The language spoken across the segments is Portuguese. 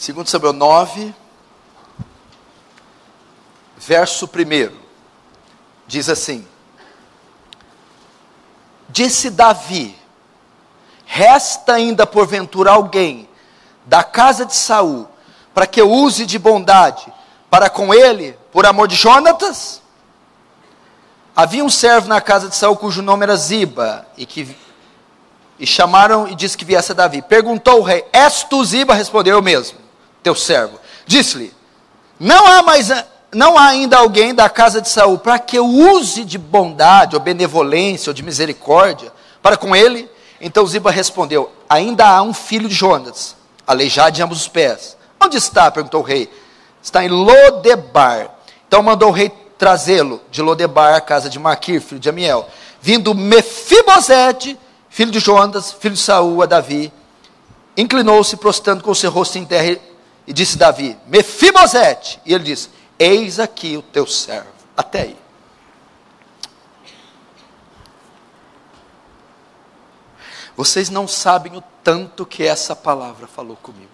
2 Samuel 9, verso 1. Diz assim: Disse Davi: Resta ainda porventura alguém da casa de Saul para que eu use de bondade para com ele, por amor de Jonatas? Havia um servo na casa de Saul cujo nome era Ziba, e que e chamaram e disse que viesse a Davi. Perguntou o rei: És tu Ziba? Respondeu eu mesmo, teu servo. Disse-lhe: Não há mais não há ainda alguém da casa de Saul para que eu use de bondade, ou benevolência, ou de misericórdia para com ele? Então Ziba respondeu: Ainda há um filho de Jonas, aleijado de ambos os pés. Onde está? perguntou o rei. Está em Lodebar. Então mandou o rei trazê-lo de Lodebar, a casa de Maquir, filho de Amiel. Vindo Mefibosete, filho de Jonas, filho de Saul, a Davi, inclinou-se, prostando com o seu rosto em terra, e disse Davi: Mefibosete. E ele disse: Eis aqui o teu servo. Até aí. Vocês não sabem o tanto que essa palavra falou comigo.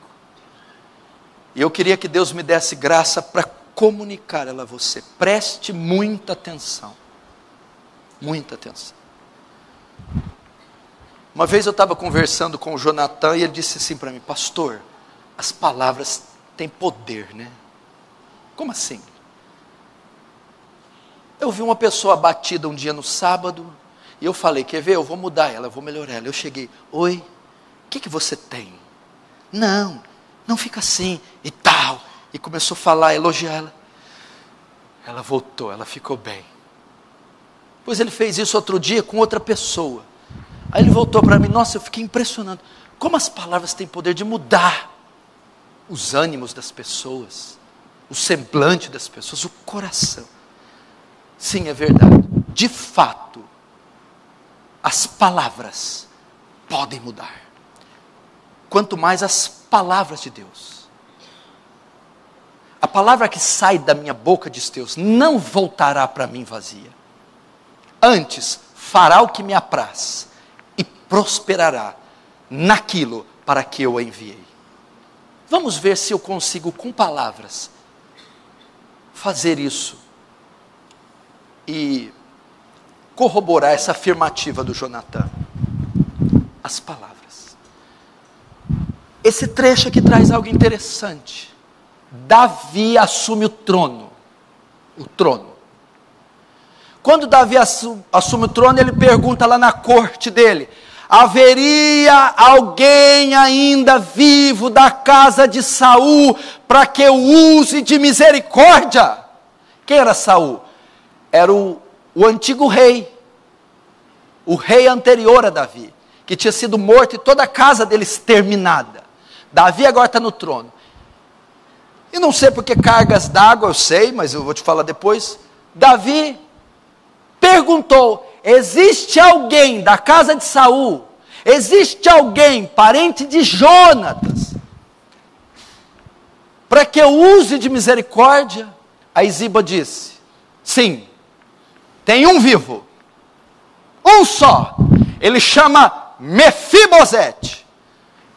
E eu queria que Deus me desse graça para comunicar ela a você. Preste muita atenção. Muita atenção. Uma vez eu estava conversando com o Jonathan e ele disse assim para mim: Pastor, as palavras têm poder, né? Como assim? Eu vi uma pessoa abatida um dia no sábado e eu falei: Quer ver? Eu vou mudar ela, eu vou melhorar ela. Eu cheguei: Oi, o que, que você tem? Não, não fica assim e tal. E começou a falar, elogiar ela. Ela voltou, ela ficou bem. Pois ele fez isso outro dia com outra pessoa. Aí ele voltou para mim, nossa, eu fiquei impressionado. Como as palavras têm poder de mudar os ânimos das pessoas, o semblante das pessoas, o coração. Sim, é verdade. De fato, as palavras podem mudar. Quanto mais as palavras de Deus. A palavra que sai da minha boca, diz Deus, não voltará para mim vazia. Antes, fará o que me apraz e prosperará naquilo para que eu a enviei. Vamos ver se eu consigo, com palavras, fazer isso e corroborar essa afirmativa do Jonathan. As palavras. Esse trecho aqui traz algo interessante. Davi assume o trono. O trono. Quando Davi assume o trono, ele pergunta lá na corte dele: haveria alguém ainda vivo da casa de Saul para que eu use de misericórdia? Quem era Saul? Era o, o antigo rei, o rei anterior a Davi, que tinha sido morto e toda a casa dele exterminada. Davi agora está no trono. E não sei porque cargas d'água, eu sei, mas eu vou te falar depois. Davi perguntou: existe alguém da casa de Saul? Existe alguém, parente de Jonatas, para que eu use de misericórdia? A Isiba disse: sim, tem um vivo, um só. Ele chama Mefibosete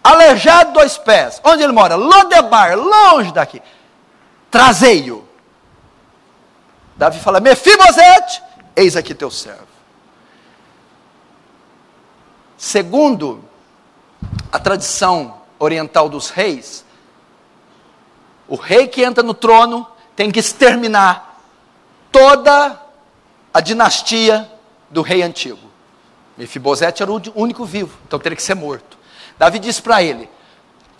aleijado dois pés. Onde ele mora? Lodebar, longe daqui. Trazei-o. Davi fala: Mefibosete, eis aqui teu servo. Segundo a tradição oriental dos reis, o rei que entra no trono tem que exterminar toda a dinastia do rei antigo. Mefibosete era o único vivo, então teria que ser morto. Davi disse para ele: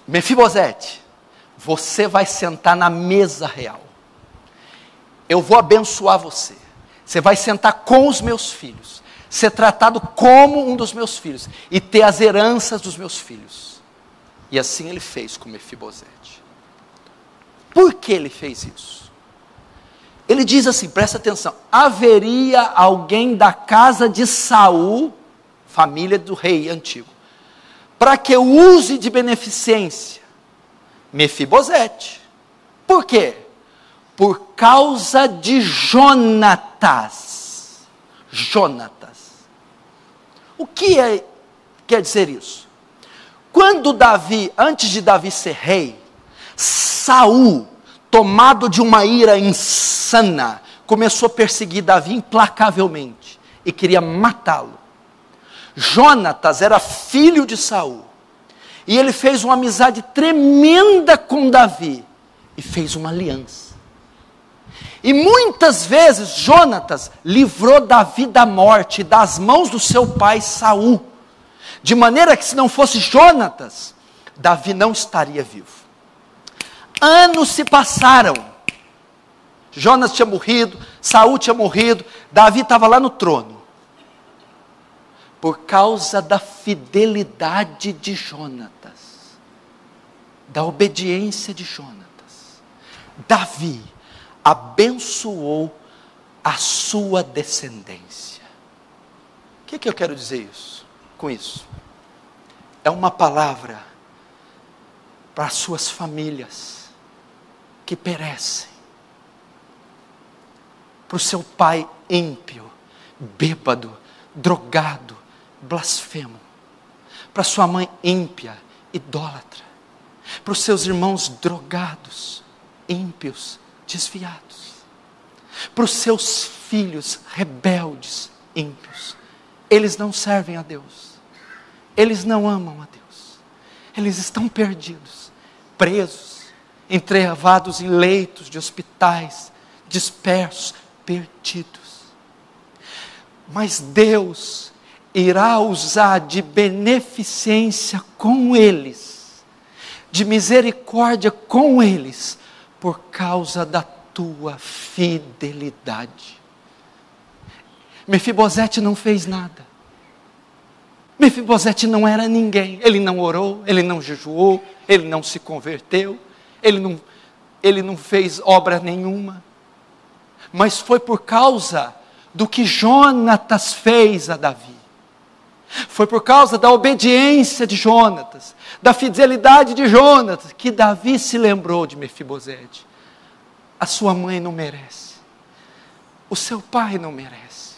Mefibosete, você vai sentar na mesa real. Eu vou abençoar você. Você vai sentar com os meus filhos, ser tratado como um dos meus filhos e ter as heranças dos meus filhos. E assim ele fez com Mefibosete. Por que ele fez isso? Ele diz assim, presta atenção: haveria alguém da casa de Saul, família do rei antigo, para que eu use de beneficência Mefibosete. Por quê? Por causa de Jonatas. Jonatas. O que é, quer dizer isso? Quando Davi, antes de Davi ser rei, Saul, tomado de uma ira insana, começou a perseguir Davi implacavelmente e queria matá-lo. Jonatas era filho de Saul. E ele fez uma amizade tremenda com Davi e fez uma aliança. E muitas vezes Jonatas livrou Davi da morte das mãos do seu pai Saul. De maneira que se não fosse Jonatas, Davi não estaria vivo. Anos se passaram. Jonas tinha morrido, Saul tinha morrido, Davi estava lá no trono. Por causa da fidelidade de Jonatas, da obediência de Jonatas, Davi abençoou a sua descendência. O que, é que eu quero dizer isso, com isso? É uma palavra para as suas famílias que perecem, para o seu pai ímpio, bêbado, drogado, blasfemo, para sua mãe ímpia, idólatra, para os seus irmãos drogados, ímpios, desviados, para os seus filhos rebeldes, ímpios. Eles não servem a Deus, eles não amam a Deus, eles estão perdidos, presos, entrevados em leitos de hospitais, dispersos, perdidos. Mas Deus irá usar de beneficência com eles, de misericórdia com eles, por causa da tua fidelidade. Mefibosete não fez nada. Mefibosete não era ninguém. Ele não orou, ele não jejuou, ele não se converteu, ele não, ele não fez obra nenhuma. Mas foi por causa do que Jonatas fez a Davi. Foi por causa da obediência de Jonatas, da fidelidade de Jonatas, que Davi se lembrou de Mefibosete. A sua mãe não merece, o seu pai não merece,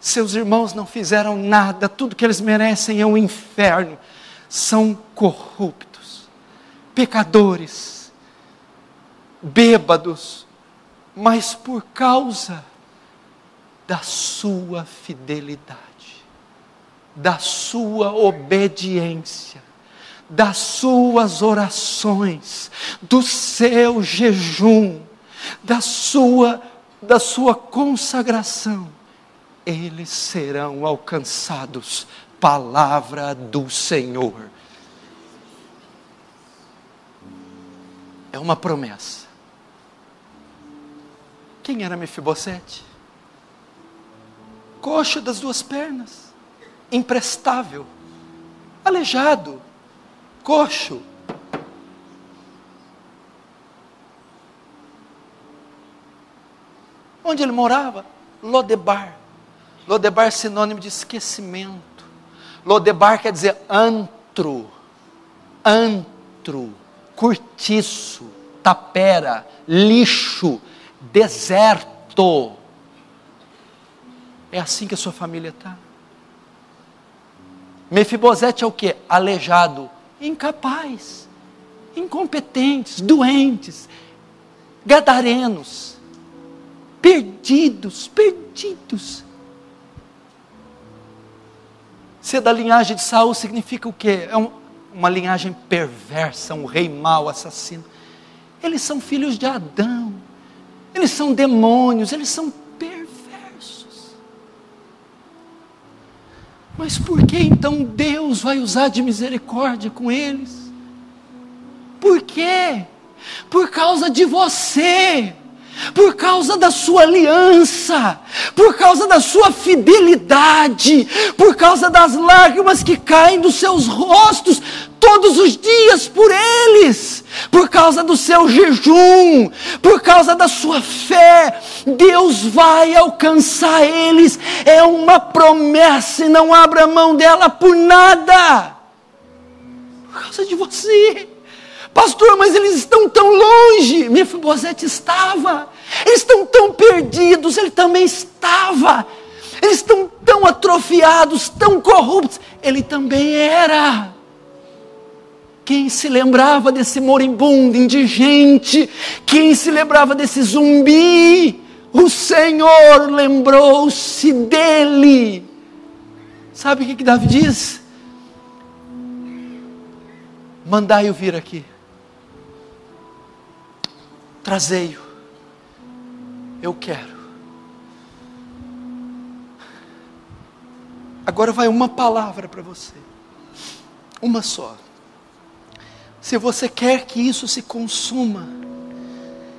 seus irmãos não fizeram nada, tudo que eles merecem é o um inferno, são corruptos, pecadores, bêbados, mas por causa da sua fidelidade da sua obediência, das suas orações, do seu jejum, da sua da sua consagração, eles serão alcançados. Palavra do Senhor. É uma promessa. Quem era Mefibosete? Coxa das duas pernas imprestável, aleijado, coxo. Onde ele morava? Lodebar. Lodebar é sinônimo de esquecimento. Lodebar quer dizer antro, antro, cortiço, tapera, lixo, deserto. É assim que a sua família está. Mefibosete é o que? Aleijado, incapaz, incompetentes, doentes, gadarenos, perdidos, perdidos. Ser da linhagem de Saul significa o quê? É um, uma linhagem perversa, um rei mau, assassino. Eles são filhos de Adão. Eles são demônios, eles são Mas por que então Deus vai usar de misericórdia com eles? Por quê? Por causa de você por causa da sua aliança, por causa da sua fidelidade, por causa das lágrimas que caem dos seus rostos todos os dias por eles, por causa do seu jejum, por causa da sua fé, Deus vai alcançar eles, é uma promessa e não abra mão dela por nada, por causa de você. Pastor, mas eles estão tão longe. Mefibosete estava. Eles estão tão perdidos. Ele também estava. Eles estão tão atrofiados, tão corruptos. Ele também era. quem se lembrava desse moribundo, indigente, quem se lembrava desse zumbi, o Senhor lembrou-se dele. Sabe o que, que Davi diz? Mandai-o vir aqui, trazei-o, eu quero. Agora vai uma palavra para você, uma só. Se você quer que isso se consuma,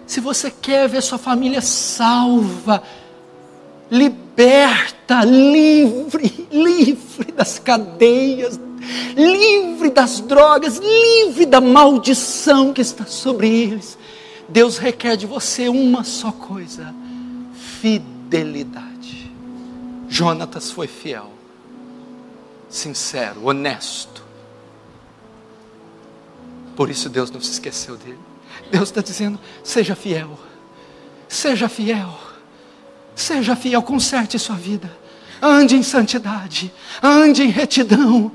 se você quer ver sua família salva, liberta, livre, livre das cadeias, livre das drogas, livre da maldição que está sobre eles, Deus requer de você uma só coisa: fidelidade. Jonatas foi fiel, sincero, honesto. Por isso Deus não se esqueceu dele. Deus está dizendo: seja fiel, seja fiel, seja fiel, conserte sua vida, ande em santidade, ande em retidão,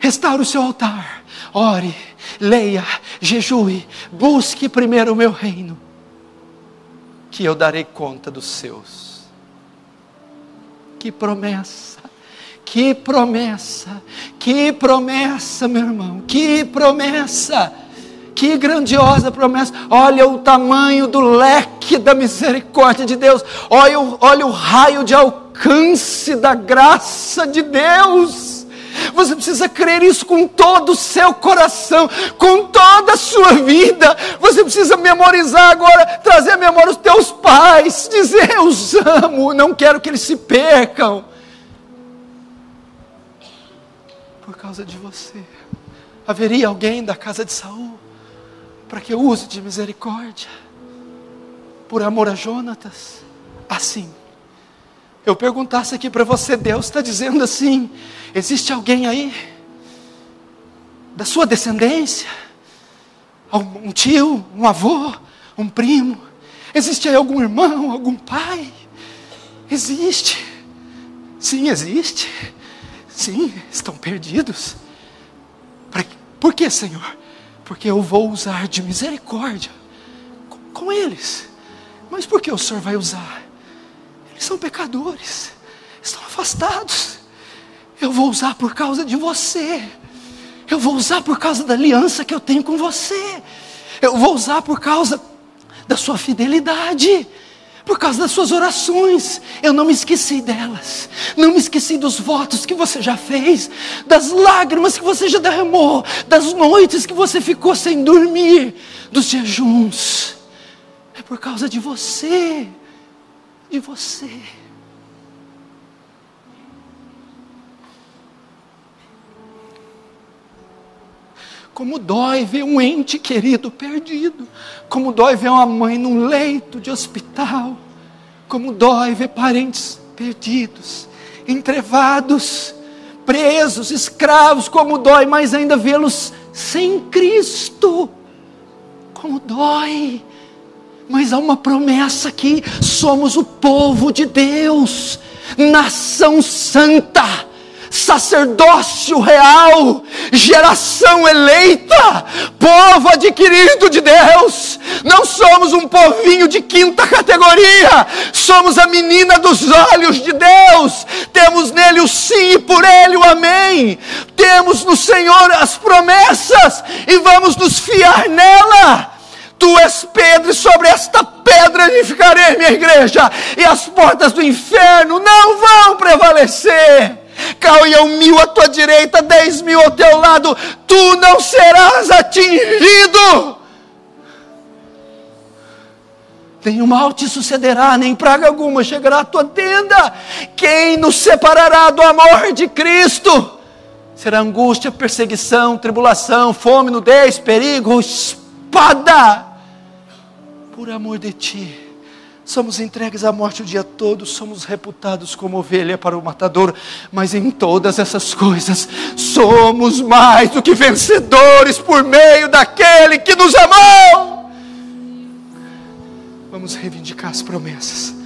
restaure o seu altar, ore, leia, jejue, busque primeiro o meu reino, que eu darei conta dos seus. Que promessa, que promessa, que promessa, meu irmão, que promessa. Que grandiosa promessa! Olha o tamanho do leque da misericórdia de Deus, olha, olha o raio de alcance da graça de Deus. Você precisa crer isso com todo o seu coração, com toda a sua vida. Você precisa memorizar agora, trazer à memória os teus pais, dizer: Eu os amo, não quero que eles se percam. Por causa de você. Haveria alguém da casa de Saul para que eu use de misericórdia, por amor a Jonatas, assim. Eu perguntasse aqui para você, Deus está dizendo assim: existe alguém aí, da sua descendência, um tio, um avô, um primo, existe aí algum irmão, algum pai? Existe, sim, existe, sim, estão perdidos. Por que, Senhor? porque eu vou usar de misericórdia com, eles. Mas por que o Senhor vai usar? São pecadores, estão afastados. Eu vou usar por causa de você. Eu vou usar por causa da aliança que eu tenho com você. Eu vou usar por causa da sua fidelidade por causa das suas orações. Eu não me esqueci delas. Não me esqueci dos votos que você já fez, das lágrimas que você já derramou, das noites que você ficou sem dormir, dos jejuns. É por causa de você. De você. Como dói ver um ente querido perdido. Como dói ver uma mãe num leito de hospital. Como dói ver parentes perdidos, entrevados, presos, escravos. Como dói mais ainda vê-los sem Cristo. Como dói. Mas há uma promessa aqui: somos o povo de Deus, nação santa sacerdócio real, geração eleita, povo adquirido de Deus. Não somos um povinho de quinta categoria, somos a menina dos olhos de Deus. Temos nele o sim e por ele o amém. Temos no Senhor as promessas e vamos nos fiar nela. Tu és Pedro, e sobre esta pedra edificarei minha igreja, e as portas do inferno não vão prevalecer caia um mil à tua direita, dez mil ao teu lado, tu não serás atingido. Nenhum mal te sucederá, nem praga alguma chegará à tua tenda. Quem nos separará do amor de Cristo? Será angústia, perseguição, tribulação, fome, nudez, perigo, espada. Por amor de ti somos entregues à morte o dia todo, somos reputados como ovelha para o matador, mas em todas essas coisas somos mais do que vencedores por meio daquele que nos amou. Vamos reivindicar as promessas.